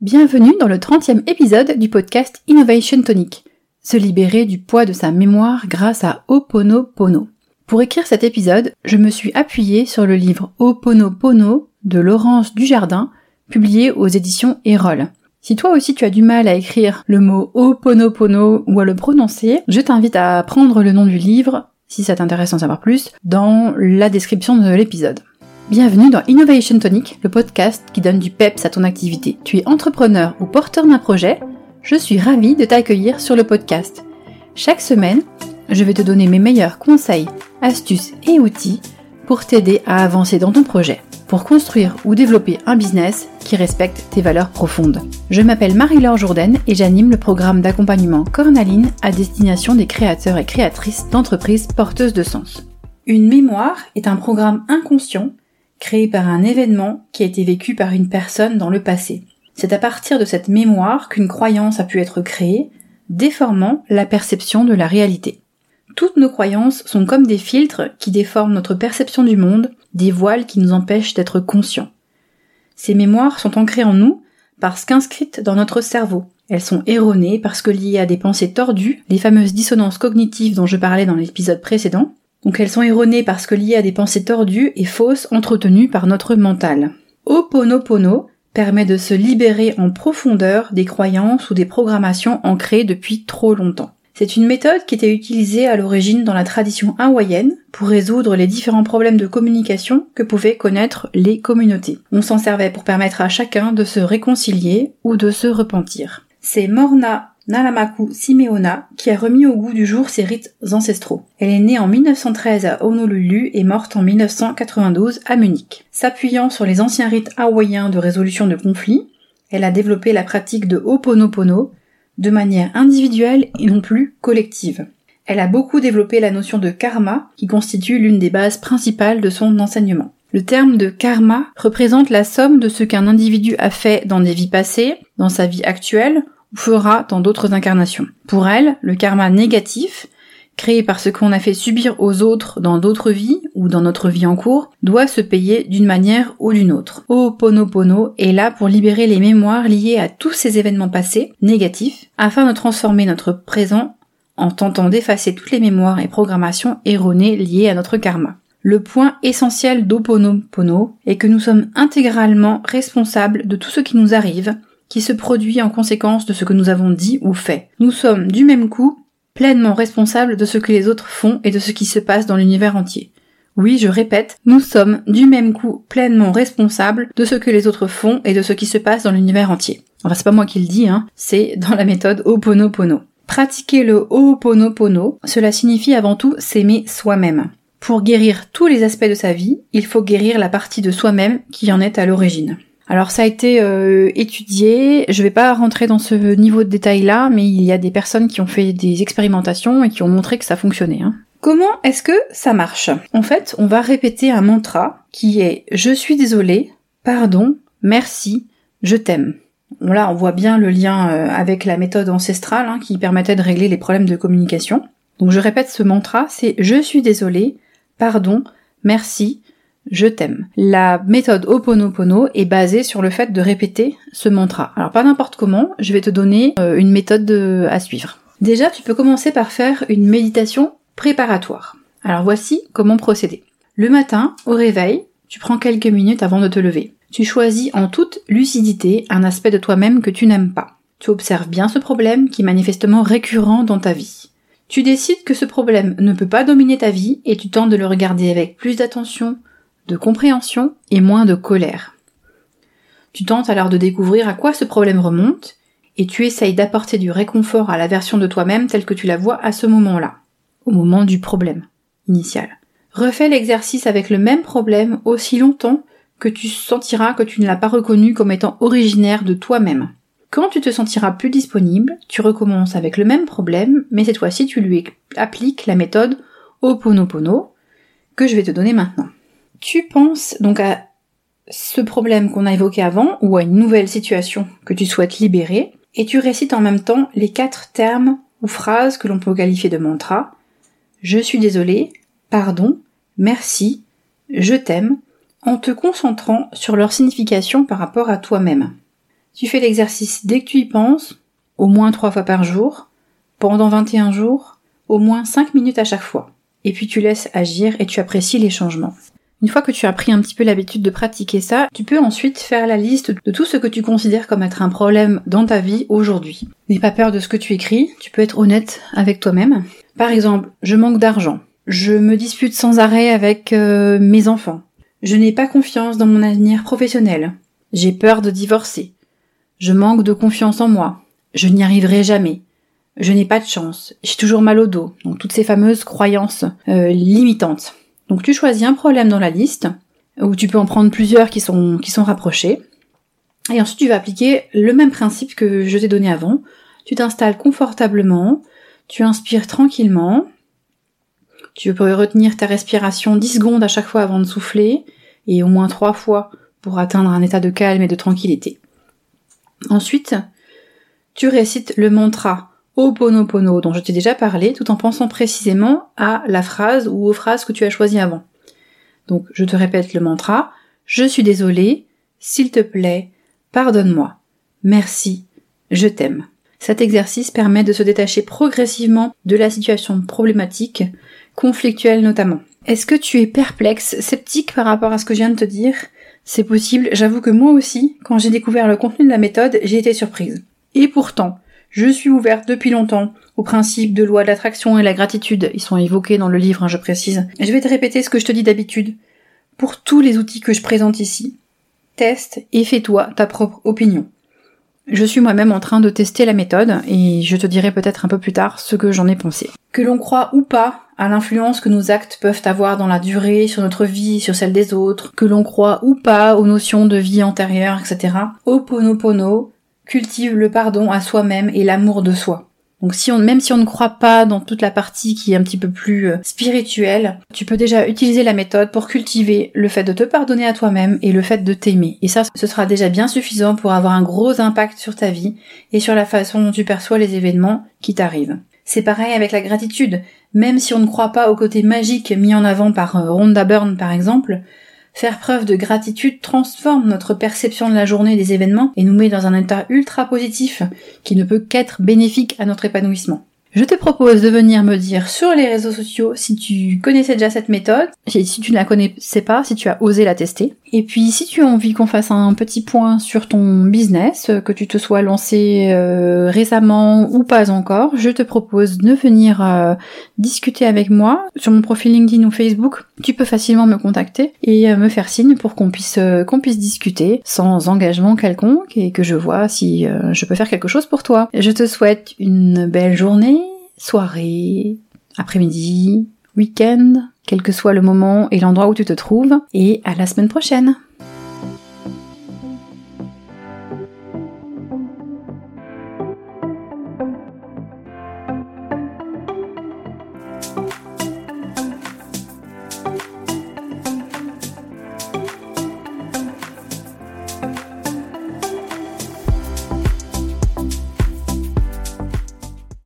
Bienvenue dans le 30e épisode du podcast Innovation Tonic. Se libérer du poids de sa mémoire grâce à Oponopono. Pour écrire cet épisode, je me suis appuyée sur le livre Oponopono de Laurence Dujardin, publié aux éditions Erol. Si toi aussi tu as du mal à écrire le mot Oponopono ou à le prononcer, je t'invite à prendre le nom du livre, si ça t'intéresse d'en savoir plus, dans la description de l'épisode. Bienvenue dans Innovation Tonic, le podcast qui donne du peps à ton activité. Tu es entrepreneur ou porteur d'un projet? Je suis ravie de t'accueillir sur le podcast. Chaque semaine, je vais te donner mes meilleurs conseils, astuces et outils pour t'aider à avancer dans ton projet, pour construire ou développer un business qui respecte tes valeurs profondes. Je m'appelle Marie-Laure Jourdain et j'anime le programme d'accompagnement Cornaline à destination des créateurs et créatrices d'entreprises porteuses de sens. Une mémoire est un programme inconscient créé par un événement qui a été vécu par une personne dans le passé. C'est à partir de cette mémoire qu'une croyance a pu être créée, déformant la perception de la réalité. Toutes nos croyances sont comme des filtres qui déforment notre perception du monde, des voiles qui nous empêchent d'être conscients. Ces mémoires sont ancrées en nous parce qu'inscrites dans notre cerveau. Elles sont erronées parce que liées à des pensées tordues, les fameuses dissonances cognitives dont je parlais dans l'épisode précédent, donc elles sont erronées parce que liées à des pensées tordues et fausses entretenues par notre mental. Oponopono permet de se libérer en profondeur des croyances ou des programmations ancrées depuis trop longtemps. C'est une méthode qui était utilisée à l'origine dans la tradition hawaïenne pour résoudre les différents problèmes de communication que pouvaient connaître les communautés. On s'en servait pour permettre à chacun de se réconcilier ou de se repentir. C'est Morna Nalamaku Simeona, qui a remis au goût du jour ses rites ancestraux. Elle est née en 1913 à Honolulu et morte en 1992 à Munich. S'appuyant sur les anciens rites hawaïens de résolution de conflits, elle a développé la pratique de Ho'oponopono de manière individuelle et non plus collective. Elle a beaucoup développé la notion de karma, qui constitue l'une des bases principales de son enseignement. Le terme de karma représente la somme de ce qu'un individu a fait dans des vies passées, dans sa vie actuelle fera dans d'autres incarnations. Pour elle, le karma négatif, créé par ce qu'on a fait subir aux autres dans d'autres vies ou dans notre vie en cours, doit se payer d'une manière ou d'une autre. Ho'oponopono est là pour libérer les mémoires liées à tous ces événements passés, négatifs, afin de transformer notre présent en tentant d'effacer toutes les mémoires et programmations erronées liées à notre karma. Le point essentiel d'Oponopono est que nous sommes intégralement responsables de tout ce qui nous arrive, qui se produit en conséquence de ce que nous avons dit ou fait. Nous sommes du même coup pleinement responsables de ce que les autres font et de ce qui se passe dans l'univers entier. Oui, je répète, nous sommes du même coup pleinement responsables de ce que les autres font et de ce qui se passe dans l'univers entier. Enfin, c'est pas moi qui le dis, hein, c'est dans la méthode Ho'oponopono. Pratiquer le Ho'oponopono, cela signifie avant tout s'aimer soi-même. Pour guérir tous les aspects de sa vie, il faut guérir la partie de soi-même qui en est à l'origine. Alors ça a été euh, étudié, je vais pas rentrer dans ce niveau de détail là, mais il y a des personnes qui ont fait des expérimentations et qui ont montré que ça fonctionnait. Hein. Comment est-ce que ça marche? En fait, on va répéter un mantra qui est je suis désolé, pardon, merci, je t'aime. Là, on voit bien le lien euh, avec la méthode ancestrale hein, qui permettait de régler les problèmes de communication. Donc je répète ce mantra, c'est je suis désolé, pardon, merci, je t'aime. La méthode Oponopono est basée sur le fait de répéter ce mantra. Alors pas n'importe comment, je vais te donner euh, une méthode à suivre. Déjà, tu peux commencer par faire une méditation préparatoire. Alors voici comment procéder. Le matin, au réveil, tu prends quelques minutes avant de te lever. Tu choisis en toute lucidité un aspect de toi-même que tu n'aimes pas. Tu observes bien ce problème qui est manifestement récurrent dans ta vie. Tu décides que ce problème ne peut pas dominer ta vie et tu tentes de le regarder avec plus d'attention, compréhension et moins de colère. Tu tentes alors de découvrir à quoi ce problème remonte, et tu essayes d'apporter du réconfort à la version de toi-même telle que tu la vois à ce moment-là, au moment du problème initial. Refais l'exercice avec le même problème aussi longtemps que tu sentiras que tu ne l'as pas reconnu comme étant originaire de toi-même. Quand tu te sentiras plus disponible, tu recommences avec le même problème, mais cette fois-ci tu lui appliques la méthode Oponopono que je vais te donner maintenant. Tu penses donc à ce problème qu'on a évoqué avant ou à une nouvelle situation que tu souhaites libérer et tu récites en même temps les quatre termes ou phrases que l'on peut qualifier de mantra. Je suis désolé, pardon, merci, je t'aime, en te concentrant sur leur signification par rapport à toi-même. Tu fais l'exercice dès que tu y penses, au moins trois fois par jour, pendant 21 jours, au moins 5 minutes à chaque fois. Et puis tu laisses agir et tu apprécies les changements. Une fois que tu as pris un petit peu l'habitude de pratiquer ça, tu peux ensuite faire la liste de tout ce que tu considères comme être un problème dans ta vie aujourd'hui. N'aie pas peur de ce que tu écris, tu peux être honnête avec toi-même. Par exemple, je manque d'argent. Je me dispute sans arrêt avec euh, mes enfants. Je n'ai pas confiance dans mon avenir professionnel. J'ai peur de divorcer. Je manque de confiance en moi. Je n'y arriverai jamais. Je n'ai pas de chance. J'ai toujours mal au dos. Donc toutes ces fameuses croyances euh, limitantes. Donc tu choisis un problème dans la liste, ou tu peux en prendre plusieurs qui sont, qui sont rapprochés. Et ensuite tu vas appliquer le même principe que je t'ai donné avant. Tu t'installes confortablement, tu inspires tranquillement, tu peux retenir ta respiration 10 secondes à chaque fois avant de souffler, et au moins 3 fois pour atteindre un état de calme et de tranquillité. Ensuite, tu récites le mantra Oponopono dont je t'ai déjà parlé, tout en pensant précisément à la phrase ou aux phrases que tu as choisies avant. Donc je te répète le mantra, je suis désolé, s'il te plaît, pardonne-moi, merci, je t'aime. Cet exercice permet de se détacher progressivement de la situation problématique, conflictuelle notamment. Est-ce que tu es perplexe, sceptique par rapport à ce que je viens de te dire? C'est possible, j'avoue que moi aussi, quand j'ai découvert le contenu de la méthode, j'ai été surprise. Et pourtant, je suis ouverte depuis longtemps aux principes de loi de l'attraction et la gratitude. Ils sont évoqués dans le livre, hein, je précise. Je vais te répéter ce que je te dis d'habitude. Pour tous les outils que je présente ici, teste et fais-toi ta propre opinion. Je suis moi-même en train de tester la méthode et je te dirai peut-être un peu plus tard ce que j'en ai pensé. Que l'on croit ou pas à l'influence que nos actes peuvent avoir dans la durée, sur notre vie, sur celle des autres, que l'on croit ou pas aux notions de vie antérieure, etc. Oponopono cultive le pardon à soi-même et l'amour de soi. Donc si on, même si on ne croit pas dans toute la partie qui est un petit peu plus euh, spirituelle, tu peux déjà utiliser la méthode pour cultiver le fait de te pardonner à toi-même et le fait de t'aimer. Et ça, ce sera déjà bien suffisant pour avoir un gros impact sur ta vie et sur la façon dont tu perçois les événements qui t'arrivent. C'est pareil avec la gratitude. Même si on ne croit pas au côté magique mis en avant par euh, Rhonda Byrne par exemple, Faire preuve de gratitude transforme notre perception de la journée et des événements et nous met dans un état ultra positif qui ne peut qu'être bénéfique à notre épanouissement. Je te propose de venir me dire sur les réseaux sociaux si tu connaissais déjà cette méthode, si tu ne la connaissais pas, si tu as osé la tester. Et puis si tu as envie qu'on fasse un petit point sur ton business, que tu te sois lancé euh, récemment ou pas encore, je te propose de venir euh, discuter avec moi sur mon profil LinkedIn ou Facebook. Tu peux facilement me contacter et euh, me faire signe pour qu'on puisse qu'on puisse discuter sans engagement quelconque et que je vois si je peux faire quelque chose pour toi. Je te souhaite une belle journée soirée, après-midi, week-end, quel que soit le moment et l'endroit où tu te trouves, et à la semaine prochaine